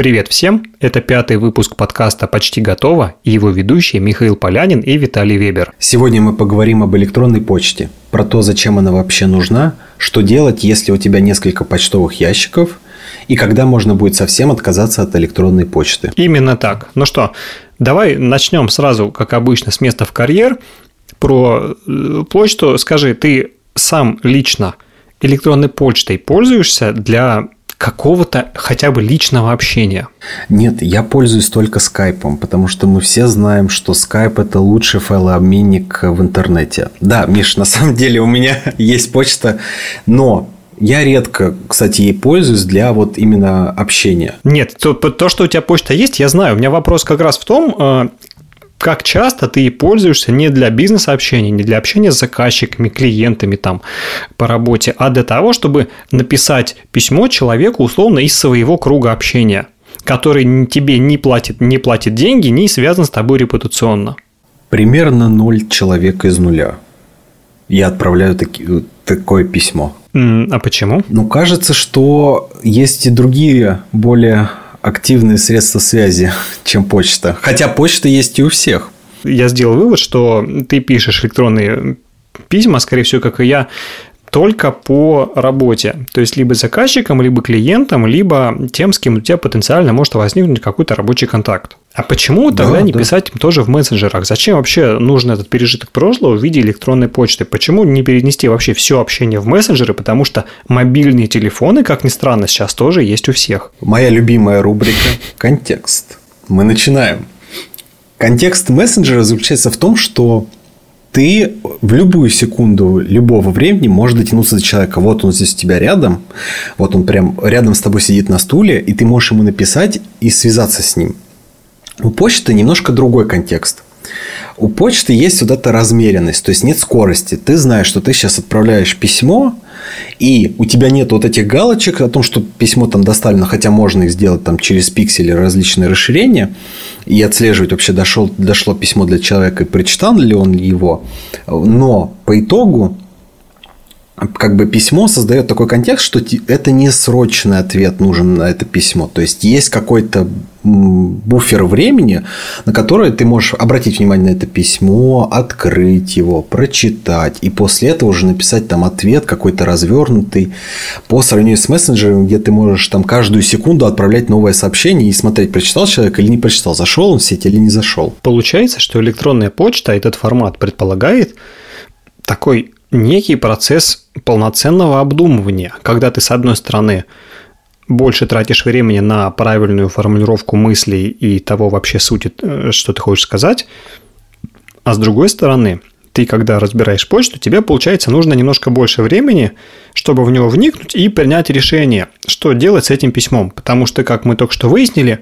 Привет всем! Это пятый выпуск подкаста «Почти готово» и его ведущие Михаил Полянин и Виталий Вебер. Сегодня мы поговорим об электронной почте, про то, зачем она вообще нужна, что делать, если у тебя несколько почтовых ящиков, и когда можно будет совсем отказаться от электронной почты. Именно так. Ну что, давай начнем сразу, как обычно, с места в карьер. Про э, почту скажи, ты сам лично электронной почтой пользуешься для какого-то хотя бы личного общения? Нет, я пользуюсь только скайпом, потому что мы все знаем, что скайп это лучший файлообменник в интернете. Да, Миш, на самом деле у меня есть почта, но я редко, кстати, ей пользуюсь для вот именно общения. Нет, то, то, что у тебя почта есть, я знаю. У меня вопрос как раз в том, э, как часто ты пользуешься не для бизнес-общения, не для общения с заказчиками, клиентами там по работе, а для того, чтобы написать письмо человеку условно из своего круга общения, который тебе не платит, не платит деньги, не связан с тобой репутационно. Примерно ноль человек из нуля. Я отправляю таки, такое письмо. А почему? Ну, кажется, что есть и другие более активные средства связи, чем почта. Хотя почта есть и у всех. Я сделал вывод, что ты пишешь электронные письма, скорее всего, как и я, только по работе. То есть, либо заказчиком, либо клиентом, либо тем, с кем у тебя потенциально может возникнуть какой-то рабочий контакт. А почему тогда да, не да. писать им тоже в мессенджерах? Зачем вообще нужен этот пережиток прошлого в виде электронной почты? Почему не перенести вообще все общение в мессенджеры? Потому что мобильные телефоны, как ни странно, сейчас тоже есть у всех. Моя любимая рубрика «Контекст». Мы начинаем. Контекст мессенджера заключается в том, что ты в любую секунду любого времени можешь дотянуться до человека. Вот он здесь у тебя рядом, вот он прям рядом с тобой сидит на стуле, и ты можешь ему написать и связаться с ним. У почты немножко другой контекст. У почты есть вот эта размеренность, то есть нет скорости. Ты знаешь, что ты сейчас отправляешь письмо, и у тебя нет вот этих галочек о том, что письмо там доставлено, хотя можно их сделать там через пиксели различные расширения и отслеживать вообще дошел, дошло письмо для человека и прочитал ли он его. Но по итогу как бы письмо создает такой контекст, что это не срочный ответ нужен на это письмо. То есть есть какой-то буфер времени, на который ты можешь обратить внимание на это письмо, открыть его, прочитать, и после этого уже написать там ответ какой-то развернутый по сравнению с мессенджером, где ты можешь там каждую секунду отправлять новое сообщение и смотреть, прочитал человек или не прочитал, зашел он в сеть или не зашел. Получается, что электронная почта, этот формат предполагает такой некий процесс полноценного обдумывания, когда ты, с одной стороны, больше тратишь времени на правильную формулировку мыслей и того вообще сути, э, что ты хочешь сказать, а с другой стороны, ты, когда разбираешь почту, тебе, получается, нужно немножко больше времени, чтобы в него вникнуть и принять решение, что делать с этим письмом. Потому что, как мы только что выяснили,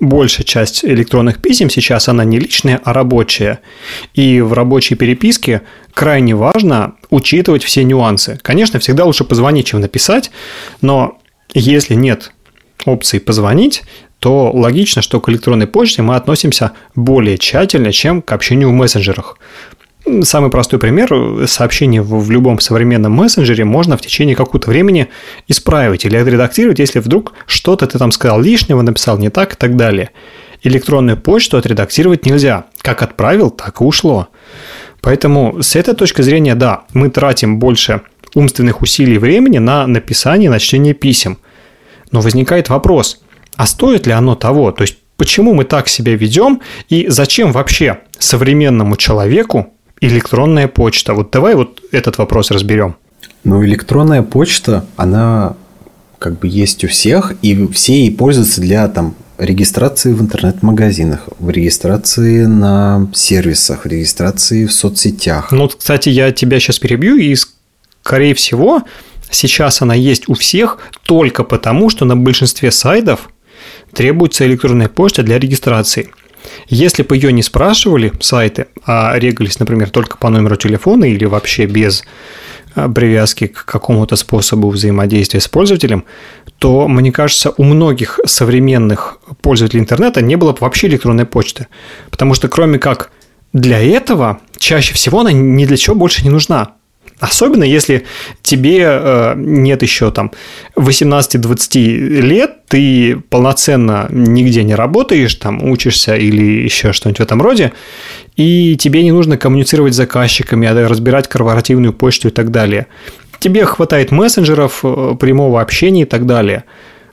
большая часть электронных писем сейчас она не личная, а рабочая. И в рабочей переписке крайне важно учитывать все нюансы. Конечно, всегда лучше позвонить, чем написать, но если нет опции позвонить, то логично, что к электронной почте мы относимся более тщательно, чем к общению в мессенджерах. Самый простой пример – сообщение в любом современном мессенджере можно в течение какого-то времени исправить или отредактировать, если вдруг что-то ты там сказал лишнего, написал не так и так далее. Электронную почту отредактировать нельзя. Как отправил, так и ушло. Поэтому с этой точки зрения, да, мы тратим больше умственных усилий и времени на написание, на чтение писем. Но возникает вопрос, а стоит ли оно того? То есть, почему мы так себя ведем и зачем вообще современному человеку электронная почта? Вот давай вот этот вопрос разберем. Ну, электронная почта, она как бы есть у всех, и все ей пользуются для там регистрации в интернет-магазинах, в регистрации на сервисах, в регистрации в соцсетях. Ну, кстати, я тебя сейчас перебью, и, скорее всего, сейчас она есть у всех только потому, что на большинстве сайтов требуется электронная почта для регистрации. Если бы ее не спрашивали сайты, а регались, например, только по номеру телефона или вообще без а, привязки к какому-то способу взаимодействия с пользователем, то, мне кажется, у многих современных пользователей интернета не было бы вообще электронной почты. Потому что кроме как для этого, чаще всего она ни для чего больше не нужна. Особенно если тебе э, нет еще там 18-20 лет, ты полноценно нигде не работаешь, там учишься или еще что-нибудь в этом роде, и тебе не нужно коммуницировать с заказчиками, а разбирать корпоративную почту и так далее. Тебе хватает мессенджеров, э, прямого общения и так далее.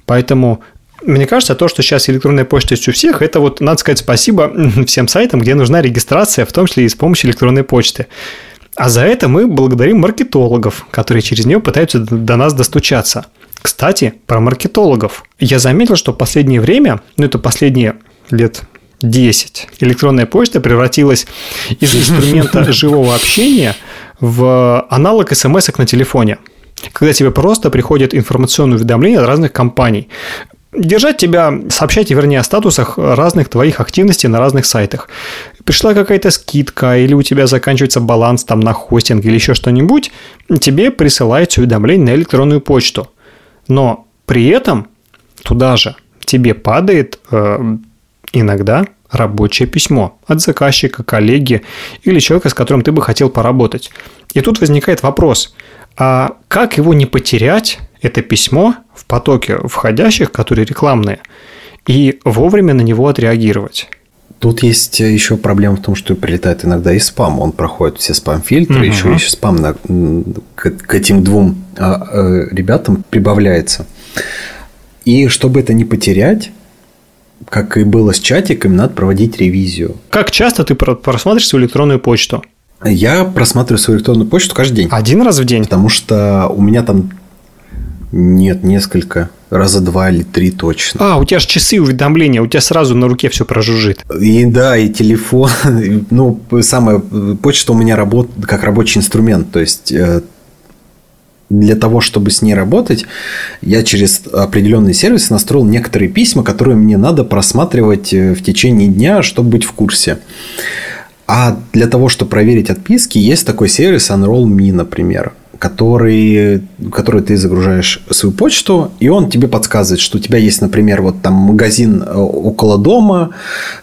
Поэтому мне кажется, то, что сейчас электронная почта есть у всех, это вот, надо сказать спасибо всем сайтам, где нужна регистрация, в том числе и с помощью электронной почты. А за это мы благодарим маркетологов, которые через нее пытаются до нас достучаться. Кстати, про маркетологов. Я заметил, что в последнее время, ну это последние лет 10, электронная почта превратилась из инструмента живого общения в аналог смс на телефоне когда тебе просто приходят информационные уведомления от разных компаний держать тебя, сообщать, вернее, о статусах разных твоих активностей на разных сайтах. Пришла какая-то скидка, или у тебя заканчивается баланс там на хостинг или еще что-нибудь, тебе присылают уведомление на электронную почту. Но при этом туда же тебе падает э, иногда рабочее письмо от заказчика, коллеги или человека, с которым ты бы хотел поработать. И тут возникает вопрос, а как его не потерять, это письмо, в потоке входящих, которые рекламные, и вовремя на него отреагировать. Тут есть еще проблема в том, что прилетает иногда и спам. Он проходит все спам-фильтры, угу. еще и спам на, к, к этим двум а, а, ребятам прибавляется. И чтобы это не потерять, как и было с чатиками, надо проводить ревизию. Как часто ты просматриваешь свою электронную почту? Я просматриваю свою электронную почту каждый день. Один раз в день? Потому что у меня там нет, несколько. Раза два или три точно. А, у тебя же часы уведомления, у тебя сразу на руке все прожужжит. И да, и телефон. Ну, самая почта у меня работает как рабочий инструмент. То есть э, для того, чтобы с ней работать, я через определенные сервисы настроил некоторые письма, которые мне надо просматривать э, в течение дня, чтобы быть в курсе. А для того, чтобы проверить отписки, есть такой сервис Unroll.me, например который, который ты загружаешь свою почту, и он тебе подсказывает, что у тебя есть, например, вот там магазин э, около дома,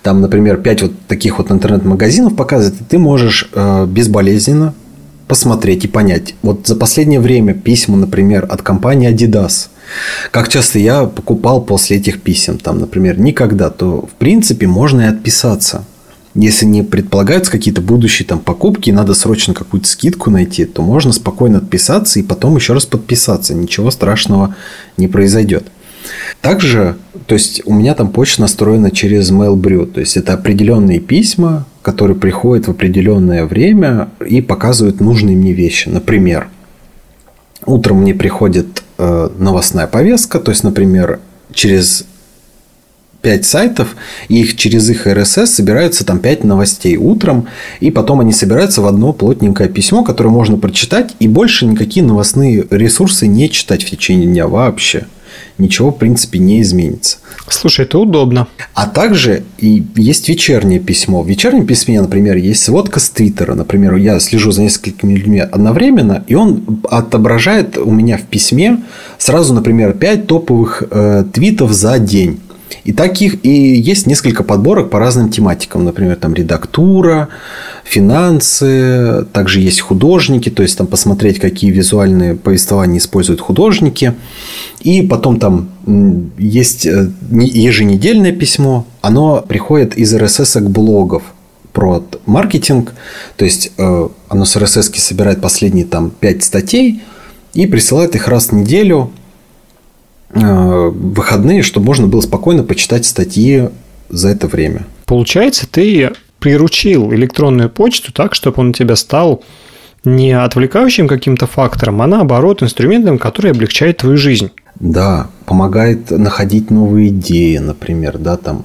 там, например, 5 вот таких вот интернет-магазинов показывает, и ты можешь э, безболезненно посмотреть и понять. Вот за последнее время письма, например, от компании Adidas, как часто я покупал после этих писем, там, например, никогда, то в принципе можно и отписаться если не предполагаются какие-то будущие там покупки, надо срочно какую-то скидку найти, то можно спокойно отписаться и потом еще раз подписаться. Ничего страшного не произойдет. Также, то есть у меня там почта настроена через Mailbrew, то есть это определенные письма, которые приходят в определенное время и показывают нужные мне вещи. Например, утром мне приходит э, новостная повестка, то есть, например, через 5 сайтов, и их через их RSS собираются там 5 новостей утром, и потом они собираются в одно плотненькое письмо, которое можно прочитать, и больше никакие новостные ресурсы не читать в течение дня вообще. Ничего, в принципе, не изменится. Слушай, это удобно. А также и есть вечернее письмо. В вечернем письме, например, есть сводка с Твиттера. Например, я слежу за несколькими людьми одновременно, и он отображает у меня в письме сразу, например, 5 топовых э, твитов за день. И таких и есть несколько подборок по разным тематикам. Например, там редактура, финансы, также есть художники, то есть там посмотреть, какие визуальные повествования используют художники. И потом там есть э, еженедельное письмо, оно приходит из RSS к блогов про маркетинг, то есть э, оно с RSS собирает последние там 5 статей и присылает их раз в неделю выходные, чтобы можно было спокойно почитать статьи за это время. Получается, ты приручил электронную почту так, чтобы он у тебя стал не отвлекающим каким-то фактором, а наоборот инструментом, который облегчает твою жизнь. Да, помогает находить новые идеи, например, да, там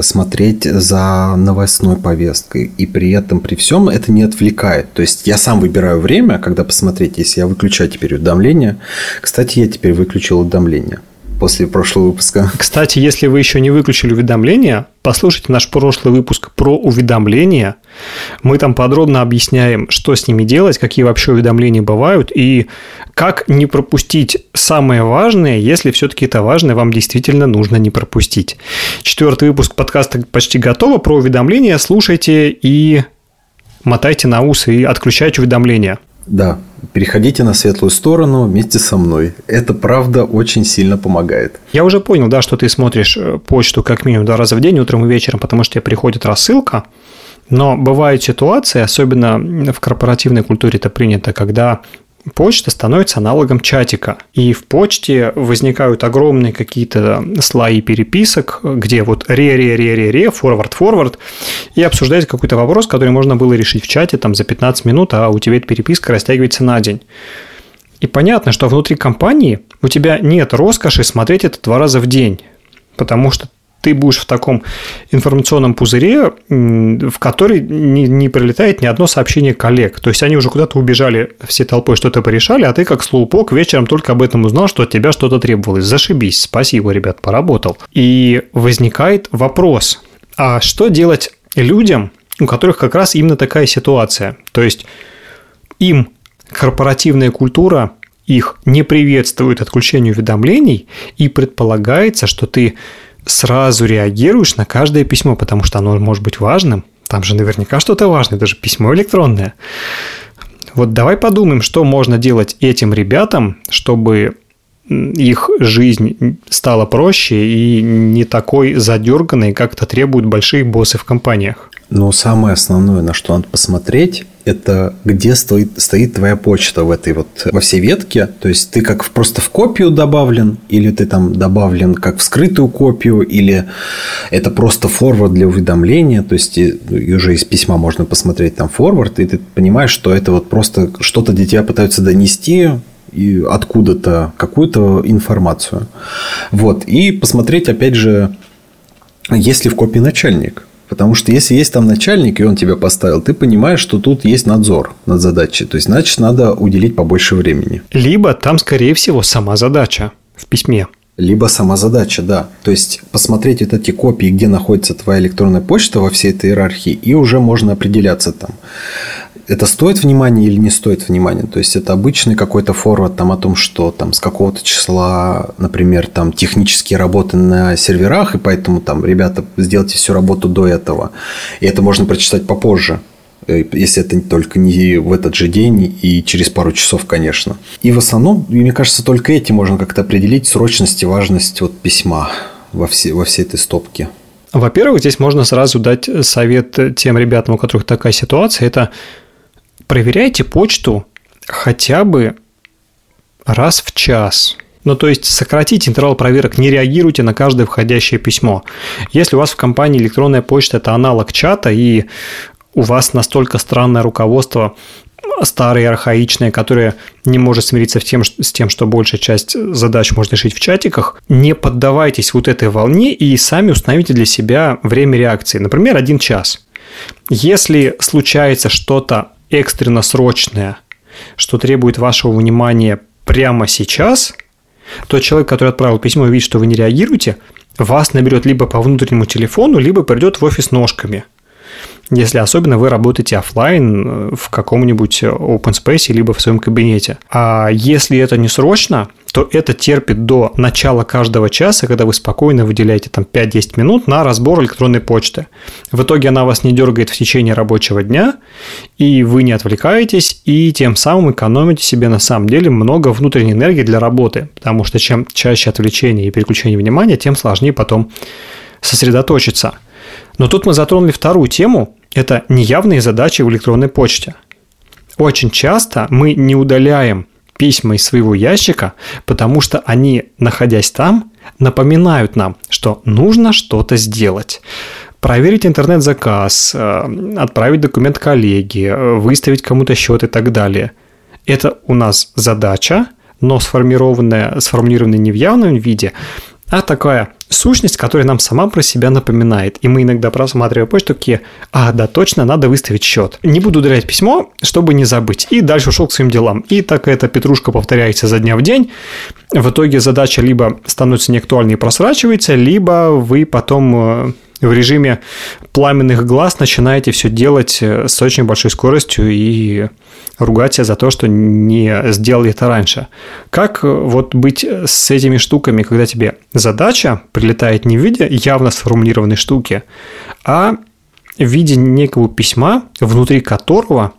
смотреть за новостной повесткой. И при этом, при всем, это не отвлекает. То есть, я сам выбираю время, когда посмотреть, если я выключаю теперь уведомления. Кстати, я теперь выключил уведомления после прошлого выпуска. Кстати, если вы еще не выключили уведомления, послушайте наш прошлый выпуск про уведомления. Мы там подробно объясняем, что с ними делать, какие вообще уведомления бывают и как не пропустить самое важное, если все-таки это важное вам действительно нужно не пропустить. Четвертый выпуск подкаста почти готово. Про уведомления слушайте и мотайте на ус и отключайте уведомления. Да, переходите на светлую сторону вместе со мной. Это правда очень сильно помогает. Я уже понял, да, что ты смотришь э, почту как минимум два раза в день, утром и вечером, потому что тебе приходит рассылка. Но бывают ситуации, особенно в корпоративной культуре это принято, когда почта становится аналогом чатика. И в почте возникают огромные какие-то слои переписок, где вот ре-ре-ре-ре-ре, форвард-форвард, и обсуждать какой-то вопрос, который можно было решить в чате там за 15 минут, а у тебя эта переписка растягивается на день. И понятно, что внутри компании у тебя нет роскоши смотреть это два раза в день, потому что ты будешь в таком информационном пузыре, в который не, не прилетает ни одно сообщение коллег. То есть они уже куда-то убежали все толпой, что-то порешали, а ты как слоупок вечером только об этом узнал, что от тебя что-то требовалось. Зашибись, спасибо, ребят, поработал. И возникает вопрос, а что делать людям, у которых как раз именно такая ситуация? То есть им корпоративная культура их не приветствует отключению уведомлений, и предполагается, что ты сразу реагируешь на каждое письмо, потому что оно может быть важным. Там же наверняка что-то важное, даже письмо электронное. Вот давай подумаем, что можно делать этим ребятам, чтобы их жизнь стала проще и не такой задерганной, как это требуют большие боссы в компаниях. Но самое основное, на что надо посмотреть, это где стоит, стоит твоя почта в этой вот, во всей ветке. То есть ты как просто в копию добавлен, или ты там добавлен как в скрытую копию, или это просто форвард для уведомления. То есть и, и уже из письма можно посмотреть там форвард, и ты понимаешь, что это вот просто что-то для тебя пытаются донести, и откуда-то какую-то информацию. Вот. И посмотреть, опять же, есть ли в копии начальник. Потому что если есть там начальник, и он тебя поставил, ты понимаешь, что тут есть надзор над задачей. То есть, значит, надо уделить побольше времени. Либо там, скорее всего, сама задача в письме. Либо сама задача, да. То есть, посмотреть вот эти копии, где находится твоя электронная почта во всей этой иерархии, и уже можно определяться там это стоит внимания или не стоит внимания? То есть это обычный какой-то форвард там о том, что там с какого-то числа, например, там технические работы на серверах, и поэтому там, ребята, сделайте всю работу до этого. И это можно прочитать попозже э, если это только не в этот же день и через пару часов, конечно. И в основном, мне кажется, только эти можно как-то определить срочность и важность вот письма во, все, во всей этой стопке. Во-первых, здесь можно сразу дать совет тем ребятам, у которых такая ситуация. Это проверяйте почту хотя бы раз в час. Ну, то есть сократите интервал проверок, не реагируйте на каждое входящее письмо. Если у вас в компании электронная почта – это аналог чата, и у вас настолько странное руководство, старое, архаичное, которое не может смириться с тем, с тем, что большая часть задач можно решить в чатиках, не поддавайтесь вот этой волне и сами установите для себя время реакции. Например, один час. Если случается что-то экстренно срочное, что требует вашего внимания прямо сейчас, то человек, который отправил письмо и видит, что вы не реагируете, вас наберет либо по внутреннему телефону, либо придет в офис ножками – если особенно вы работаете офлайн э, в каком-нибудь open space либо в своем кабинете. А если это не срочно, то это терпит до начала каждого часа, когда вы спокойно выделяете там 5-10 минут на разбор электронной почты. В итоге она вас не дергает в течение рабочего дня, и вы не отвлекаетесь, и тем самым экономите себе на самом деле много внутренней энергии для работы, потому что чем чаще отвлечение и переключение внимания, тем сложнее потом сосредоточиться – но тут мы затронули вторую тему – это неявные задачи в электронной почте. Очень часто мы не удаляем письма из своего ящика, потому что они, находясь там, напоминают нам, что нужно что-то сделать. Проверить интернет-заказ, э, отправить документ коллеге, э, выставить кому-то счет и так далее. Это у нас задача, но сформированная, сформулированная не в явном виде, а такая сущность, которая нам сама про себя напоминает. И мы иногда просматривая почту, такие, а, да, точно, надо выставить счет. Не буду удалять письмо, чтобы не забыть. И дальше ушел к своим делам. И так эта петрушка повторяется за дня в день. В итоге задача либо становится неактуальной и просрачивается, либо вы потом э, в режиме пламенных глаз начинаете все делать э, с очень большой скоростью и ругать себя за то, что не сделали это раньше. Как э, вот быть с этими штуками, когда тебе задача прилетает не в виде явно сформулированной штуки, а в виде некого письма, внутри которого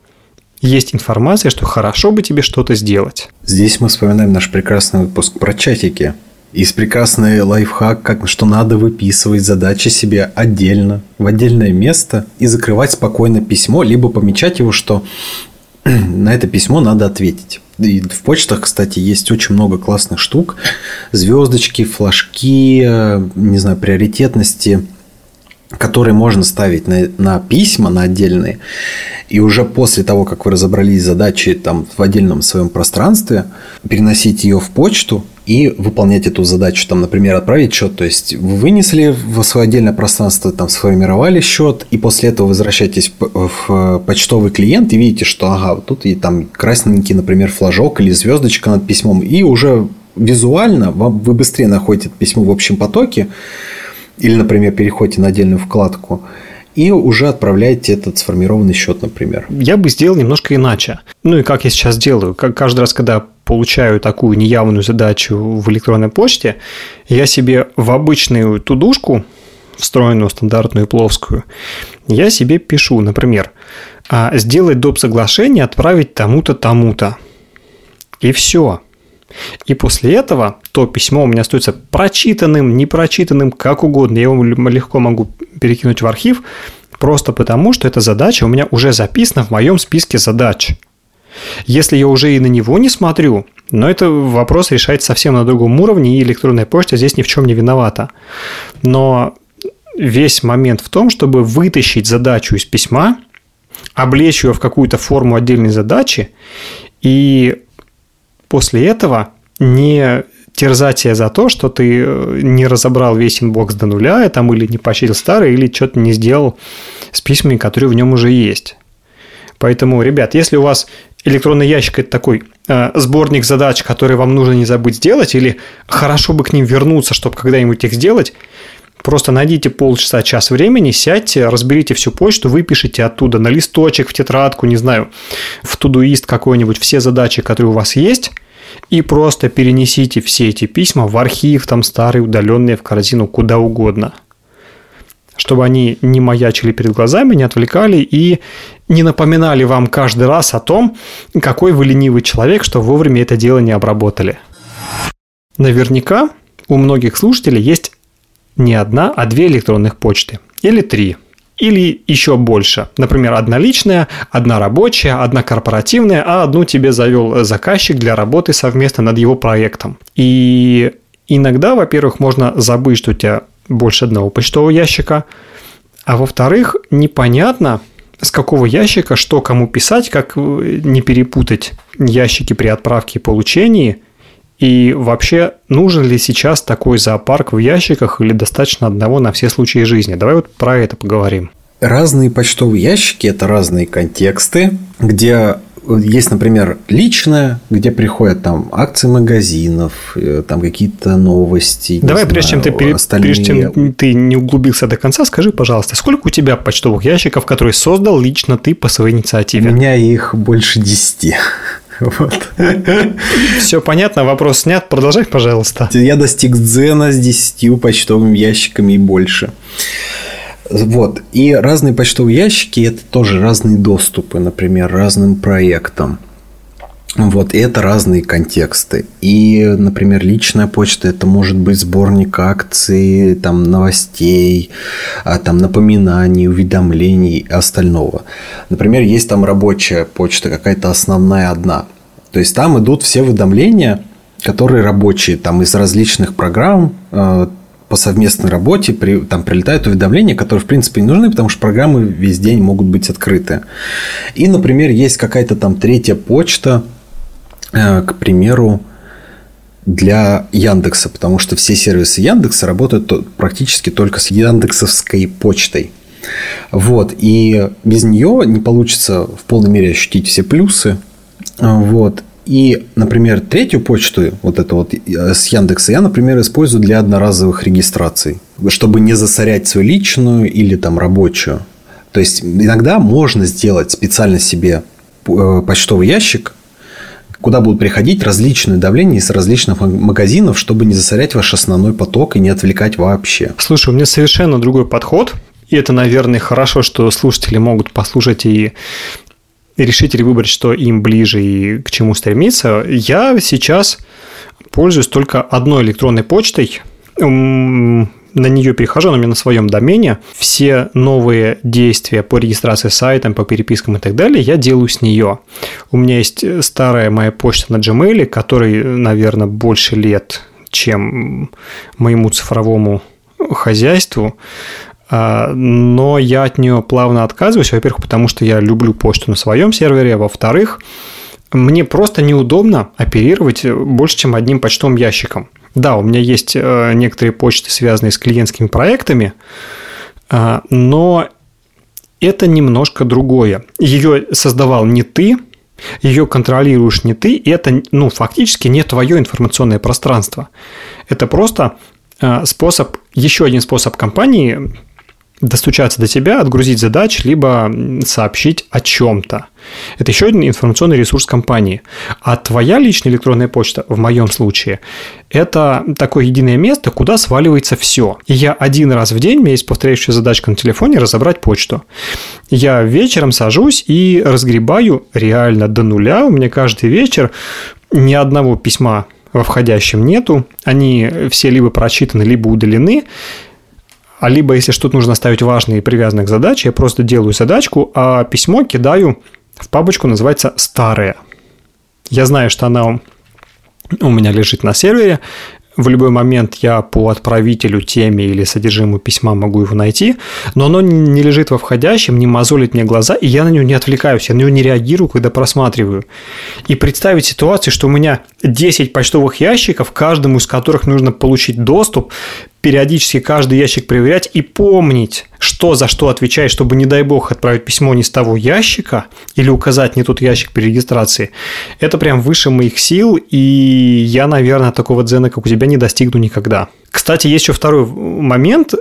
есть информация, что хорошо бы тебе что-то сделать. Здесь мы вспоминаем наш прекрасный выпуск про чатики. Есть прекрасный лайфхак, как, что надо выписывать задачи себе отдельно, в отдельное место и закрывать спокойно письмо, либо помечать его, что на это письмо надо ответить. И в почтах, кстати, есть очень много классных штук. Звездочки, флажки, э, не знаю, приоритетности – которые можно ставить на, на письма, на отдельные, и уже после того, как вы разобрались с задачей там, в отдельном своем пространстве, переносить ее в почту и выполнять эту задачу, там, например, отправить счет, то есть вы вынесли в свое отдельное пространство, там, сформировали счет, и после этого возвращаетесь в почтовый клиент и видите, что, ага, тут и там красненький, например, флажок или звездочка над письмом, и уже визуально вам, вы быстрее находите письмо в общем потоке, или, например, переходите на отдельную вкладку и уже отправляете этот сформированный счет, например. Я бы сделал немножко иначе. Ну и как я сейчас делаю. Каждый раз, когда получаю такую неявную задачу в электронной почте, я себе в обычную тудушку, встроенную стандартную плоскую, я себе пишу, например, «А, сделать доп. соглашение, отправить тому-то, тому-то. И все. И после этого то письмо у меня остается прочитанным, непрочитанным, как угодно. Я его легко могу перекинуть в архив, просто потому, что эта задача у меня уже записана в моем списке задач. Если я уже и на него не смотрю, но это вопрос решается совсем на другом уровне, и электронная почта здесь ни в чем не виновата. Но весь момент в том, чтобы вытащить задачу из письма, облечь ее в какую-то форму отдельной задачи и после этого не терзать за то, что ты э, не разобрал весь inbox до нуля, там, или не почистил старый, или что-то не сделал с письмами, которые в нем уже есть. Поэтому, ребят, если у вас электронный ящик – это такой э, сборник задач, которые вам нужно не забыть сделать, или хорошо бы к ним вернуться, чтобы когда-нибудь их сделать, Просто найдите полчаса, час времени, сядьте, разберите всю почту, выпишите оттуда на листочек, в тетрадку, не знаю, в тудуист какой-нибудь все задачи, которые у вас есть, и просто перенесите все эти письма в архив, там старые, удаленные, в корзину, куда угодно. Чтобы они не маячили перед глазами, не отвлекали и не напоминали вам каждый раз о том, какой вы ленивый человек, что вовремя это дело не обработали. Наверняка у многих слушателей есть не одна, а две электронных почты. Или три. Или еще больше. Например, одна личная, одна рабочая, одна корпоративная, а одну тебе завел заказчик для работы совместно над его проектом. И иногда, во-первых, можно забыть, что у тебя больше одного почтового ящика, а во-вторых, непонятно, с какого ящика что кому писать, как не перепутать ящики при отправке и получении – и вообще, нужен ли сейчас такой зоопарк в ящиках или достаточно одного на все случаи жизни? Давай вот про это поговорим. Разные почтовые ящики – это разные контексты, где есть, например, личное, где приходят там акции магазинов, э, там какие-то новости. Давай, прежде знаю, чем, ты, остальные... прежде чем ты не углубился до конца, скажи, пожалуйста, сколько у тебя почтовых ящиков, которые создал лично ты по своей инициативе? У меня их больше десяти. Вот. Все понятно, вопрос снят. Продолжай, пожалуйста. Я достиг дзена с 10 почтовыми ящиками и больше. Вот. И разные почтовые ящики – это тоже разные доступы, например, разным проектам. Вот, и это разные контексты. И, например, личная почта это может быть сборник акций, там, новостей, а, там, напоминаний, уведомлений и остального. Например, есть там рабочая почта, какая-то основная одна. То есть там идут все уведомления, которые рабочие, там из различных программ, а, по совместной работе при, там прилетают уведомления, которые, в принципе, не нужны, потому что программы весь день могут быть открыты. И, например, есть какая-то там третья почта, к примеру, для Яндекса, потому что все сервисы Яндекса работают практически только с яндексовской почтой. Вот, и без нее не получится в полной мере ощутить все плюсы. Вот. И, например, третью почту, вот эту вот э, с Яндекса, я, например, использую для одноразовых регистраций, чтобы не засорять свою личную или там рабочую. То есть иногда можно сделать специально себе э, почтовый ящик, куда будут приходить различные давления из различных магазинов, чтобы не засорять ваш основной поток и не отвлекать вообще. Слушай, у меня совершенно другой подход. И это, наверное, хорошо, что слушатели могут послушать и решить или выбрать, что им ближе и к чему стремиться, я сейчас пользуюсь только одной электронной почтой. На нее перехожу, она у меня на своем домене. Все новые действия по регистрации сайтом, по перепискам и так далее я делаю с нее. У меня есть старая моя почта на Gmail, которой, наверное, больше лет, чем моему цифровому хозяйству. А, но я от нее плавно отказываюсь, во-первых, потому что я люблю почту на своем сервере, а во-вторых, мне просто неудобно оперировать больше, чем одним почтовым ящиком. Да, у меня есть э, некоторые почты, связанные с клиентскими проектами, а, но это немножко другое. Ее создавал не ты, ее контролируешь не ты, и это ну, фактически не твое информационное пространство. Это просто э, способ, еще один способ компании достучаться до тебя, отгрузить задач, либо сообщить о чем-то. Это еще один информационный ресурс компании. А твоя личная электронная почта, в моем случае, это такое единое место, куда сваливается все. И я один раз в день, у меня есть повторяющая задачка на телефоне, разобрать почту. Я вечером сажусь и разгребаю реально до нуля. У меня каждый вечер ни одного письма во входящем нету. Они все либо прочитаны, либо удалены. А либо, если что-то нужно ставить важные и привязанные к задаче, я просто делаю задачку, а письмо кидаю в папочку, называется «старое». Я знаю, что она у меня лежит на сервере, в любой момент я по отправителю, теме или содержимому письма могу его найти, но оно не лежит во входящем, не мозолит мне глаза, и я на него не отвлекаюсь, я на него не реагирую, когда просматриваю. И представить ситуацию, что у меня 10 почтовых ящиков, каждому из которых нужно получить доступ, периодически каждый ящик проверять и помнить, что за что отвечает, чтобы, не дай бог, отправить письмо не с того ящика или указать не тот ящик при регистрации. Это прям выше моих сил, и я, наверное, такого дзена, как у тебя, не достигну никогда. Кстати, есть еще второй момент,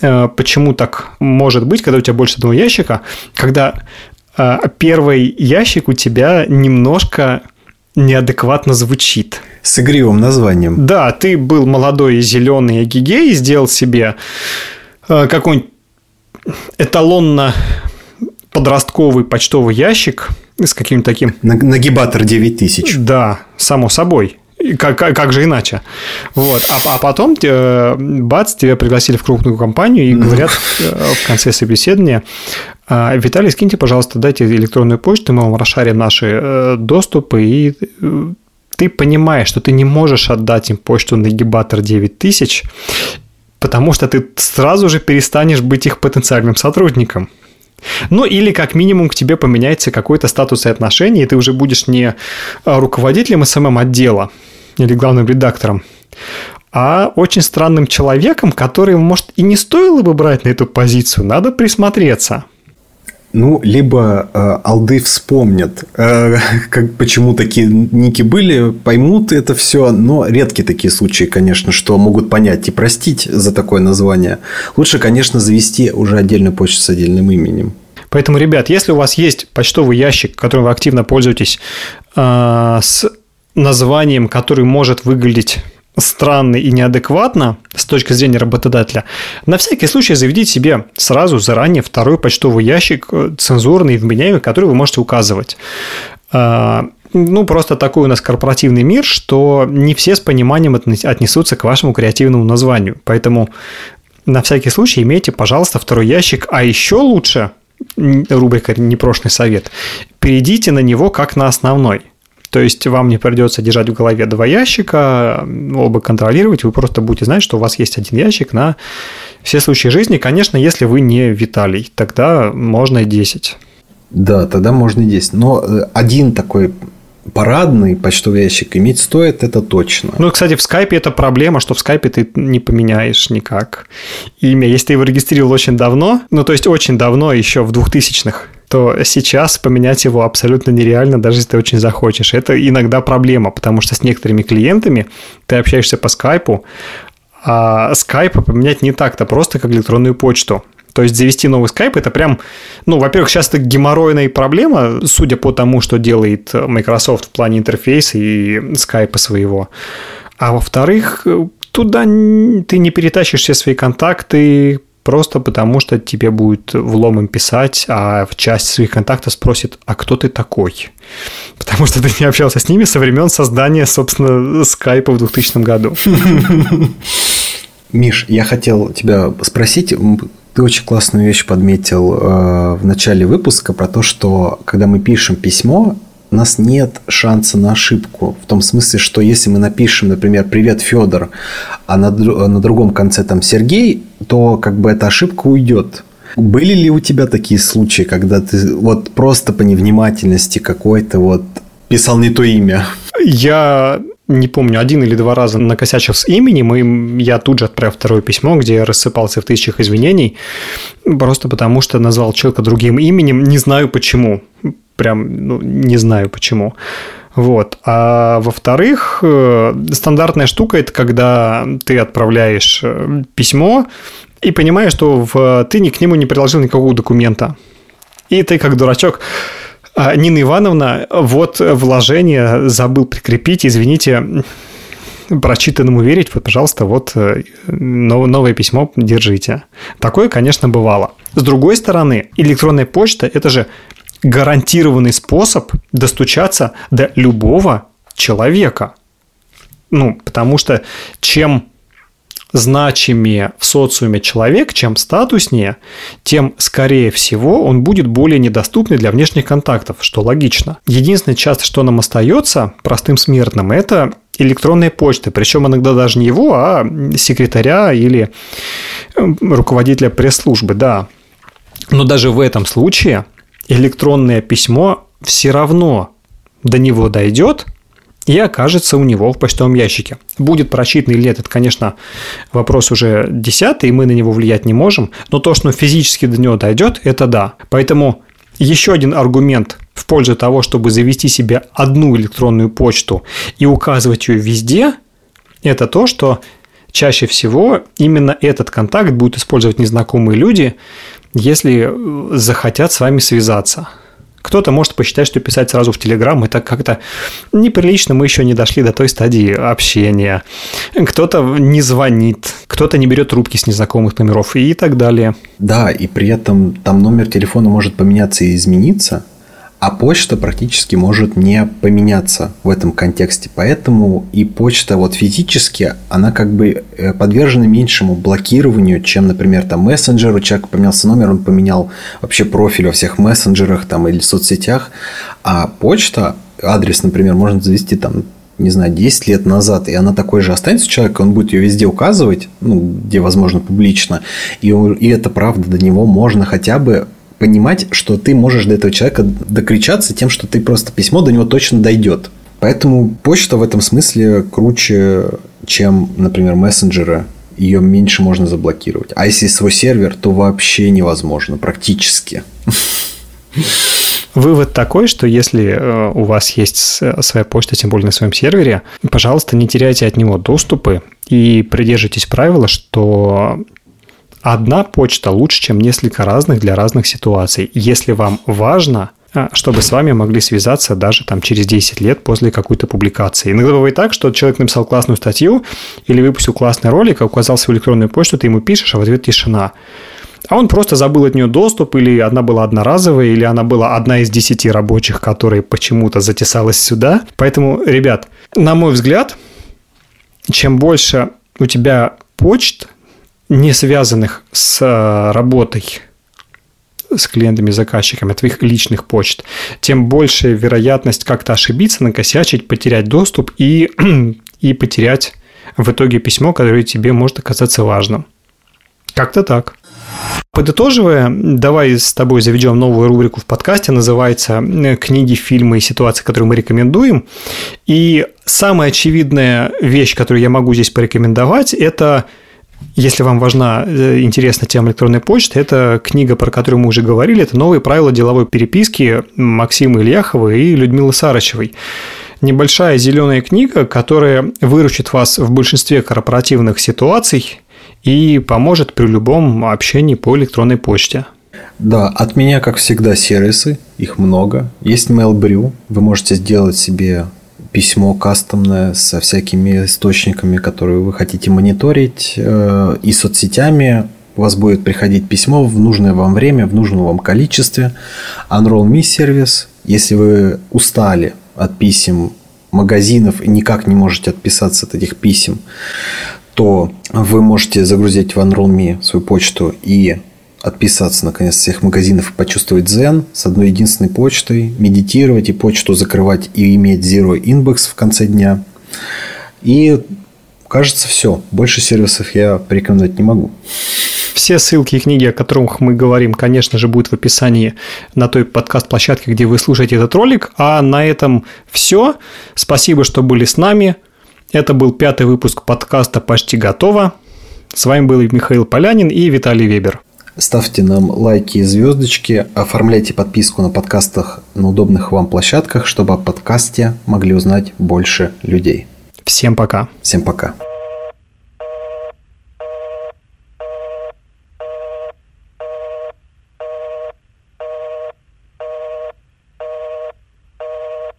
э, почему так может быть, когда у тебя больше одного ящика, когда э, первый ящик у тебя немножко неадекватно звучит. С игривым названием. Да, ты был молодой и зеленый гигей, сделал себе э, какой-нибудь эталонно подростковый почтовый ящик с каким-то таким... Нагибатор 9000. Да, само собой. Как, как, как же иначе? Вот. А, а потом э, бац, тебя пригласили в крупную компанию и говорят э, в конце собеседования, «А, Виталий, скиньте, пожалуйста, дайте электронную почту, мы вам расшарим наши э, доступы, и ты понимаешь, что ты не можешь отдать им почту на гибатор 9000, потому что ты сразу же перестанешь быть их потенциальным сотрудником. Ну, или как минимум к тебе поменяется какой-то статус и отношения, и ты уже будешь не руководителем СММ-отдела, или главным редактором, а очень странным человеком, который, может, и не стоило бы брать на эту позицию, надо присмотреться. Ну, либо э, алды вспомнят, э, как, почему такие ники были, поймут это все, но редкие такие случаи, конечно, что могут понять и простить за такое название. Лучше, конечно, завести уже отдельную почту с отдельным именем. Поэтому, ребят, если у вас есть почтовый ящик, которым вы активно пользуетесь, э, с названием, который может выглядеть странно и неадекватно с точки зрения работодателя, на всякий случай заведите себе сразу заранее второй почтовый ящик э, цензурный и вменяемый, который вы можете указывать. А, ну, просто такой у нас корпоративный мир, что не все с пониманием отнесутся к вашему креативному названию. Поэтому на всякий случай имейте, пожалуйста, второй ящик, а еще лучше, рубрика «Непрошный совет», перейдите на него как на основной. То есть вам не придется держать в голове два ящика, оба контролировать, вы просто будете знать, что у вас есть один ящик на все случаи жизни. Конечно, если вы не Виталий, тогда можно и 10. Да, тогда можно и 10. Но э, один такой парадный почтовый ящик иметь стоит, это точно. Ну, кстати, в скайпе это проблема, что в скайпе ты не поменяешь никак имя. Если ты его регистрировал очень давно, ну, то есть очень давно, еще в 2000-х, то сейчас поменять его абсолютно нереально, даже если ты очень захочешь. Это иногда проблема, потому что с некоторыми клиентами ты общаешься по скайпу, а скайпа поменять не так-то просто, как электронную почту. То есть завести новый скайп это прям, ну, во-первых, сейчас это геморройная проблема, судя по тому, что делает Microsoft в плане интерфейса и скайпа своего. А во-вторых, туда ты не перетащишь все свои контакты, просто потому что тебе будет вломом писать, а в часть своих контактов спросит, а кто ты такой? Потому что ты не общался с ними со времен создания, собственно, скайпа в 2000 году. Миш, я хотел тебя спросить, ты очень классную вещь подметил э, в начале выпуска про то, что когда мы пишем письмо, у нас нет шанса на ошибку. В том смысле, что если мы напишем, например, «Привет, Федор», а на, на другом конце там «Сергей», то как бы эта ошибка уйдет. Были ли у тебя такие случаи, когда ты вот просто по невнимательности какой-то вот писал не то имя? Я не помню, один или два раза накосячил с именем, и я тут же отправил второе письмо, где я рассыпался в тысячах извинений, просто потому что назвал человека другим именем, не знаю почему прям ну, не знаю почему. Вот. А во-вторых, э, стандартная штука – это когда ты отправляешь э, письмо и понимаешь, что в, ты ни к нему не приложил никакого документа. И ты, как дурачок, «А, Нина Ивановна, вот вложение забыл прикрепить, извините, прочитанному верить, вот, пожалуйста, вот э, новое письмо держите. Такое, конечно, бывало. С другой стороны, электронная почта – это же гарантированный способ достучаться до любого человека. Ну, потому что чем значимее в социуме человек, чем статуснее, тем, скорее всего, он будет более недоступный для внешних контактов, что логично. Единственное часто, что нам остается простым смертным, это электронная почта, причем иногда даже не его, а секретаря или э, руководителя пресс-службы, да. Но даже в этом случае электронное письмо все равно до него дойдет и окажется у него в почтовом ящике. Будет прочитан или нет, это, конечно, вопрос уже десятый, и мы на него влиять не можем, но то, что физически до него дойдет, это да. Поэтому еще один аргумент в пользу того, чтобы завести себе одну электронную почту и указывать ее везде, это то, что чаще всего именно этот контакт будут использовать незнакомые люди, если э, захотят с вами связаться. Кто-то может посчитать, что писать сразу в Телеграм это как-то неприлично, мы еще не дошли до той стадии общения. Кто-то не звонит, кто-то не берет трубки с незнакомых номеров и так далее. Да, и при этом там номер телефона может поменяться и измениться, а почта практически может не поменяться в этом контексте. Поэтому и почта вот физически, она как бы э, подвержена меньшему блокированию, чем, например, там мессенджер. У человека поменялся номер, он поменял вообще профиль во всех мессенджерах там, или соцсетях. А почта, адрес, например, можно завести там не знаю, 10 лет назад, и она такой же останется у человека, он будет ее везде указывать, ну, где возможно публично, и, и это правда, до него можно хотя бы понимать, что ты можешь до этого человека докричаться тем, что ты просто письмо до него точно дойдет. Поэтому почта в этом смысле круче, чем, например, мессенджеры. Ее меньше можно заблокировать. А если свой сервер, то вообще невозможно, практически. Вывод такой, что если э, у вас есть своя почта, тем более на своем сервере, пожалуйста, не теряйте от него доступы и придерживайтесь правила, что одна почта лучше, чем несколько разных для разных ситуаций. Если вам важно, а, чтобы с вами могли связаться даже там через 10 лет после какой-то публикации. Иногда бывает так, что человек написал классную статью или выпустил классный ролик, а указал свою электронную почту, ты ему пишешь, а в ответ тишина. А он просто забыл от нее доступ, или она была одноразовая, или она была одна из десяти рабочих, которые почему-то затесалась сюда. Поэтому, ребят, на мой взгляд, чем больше у тебя почт, не связанных с э, работой с клиентами, заказчиками, твоих личных почт, тем больше вероятность как-то ошибиться, накосячить, потерять доступ и, и потерять в итоге письмо, которое тебе может оказаться важным. Как-то так. Подытоживая, давай с тобой заведем новую рубрику в подкасте, называется э, «Книги, фильмы и ситуации, которые мы рекомендуем». И самая очевидная вещь, которую я могу здесь порекомендовать, это если вам важна э, интересна тема электронной почты, это книга, про которую мы уже говорили, это «Новые правила деловой переписки» Максима Ильяхова и Людмилы Сарычевой. Небольшая зеленая книга, которая выручит вас в большинстве корпоративных ситуаций и поможет при любом общении по электронной почте. Да, от меня, как всегда, сервисы, их много. Есть MailBrew, вы можете сделать себе письмо кастомное со всякими источниками, которые вы хотите мониторить, э, и соцсетями. у вас будет приходить письмо в нужное вам время, в нужном вам количестве. Unroll Me сервис. Если вы устали от писем магазинов и никак не можете отписаться от этих писем, то вы можете загрузить в Unroll Me свою почту и отписаться наконец всех магазинов и почувствовать дзен с одной единственной почтой, медитировать и почту закрывать и иметь zero inbox в конце дня. И кажется, все. Больше сервисов я порекомендовать не могу. Все ссылки и книги, о которых мы говорим, конечно же, будут в описании на той подкаст-площадке, где вы слушаете этот ролик. А на этом все. Спасибо, что были с нами. Это был пятый выпуск подкаста «Почти готово». С вами был Михаил Полянин и Виталий Вебер. Ставьте нам лайки и звездочки, оформляйте подписку на подкастах на удобных вам площадках, чтобы о подкасте могли узнать больше людей. Всем пока. Всем пока.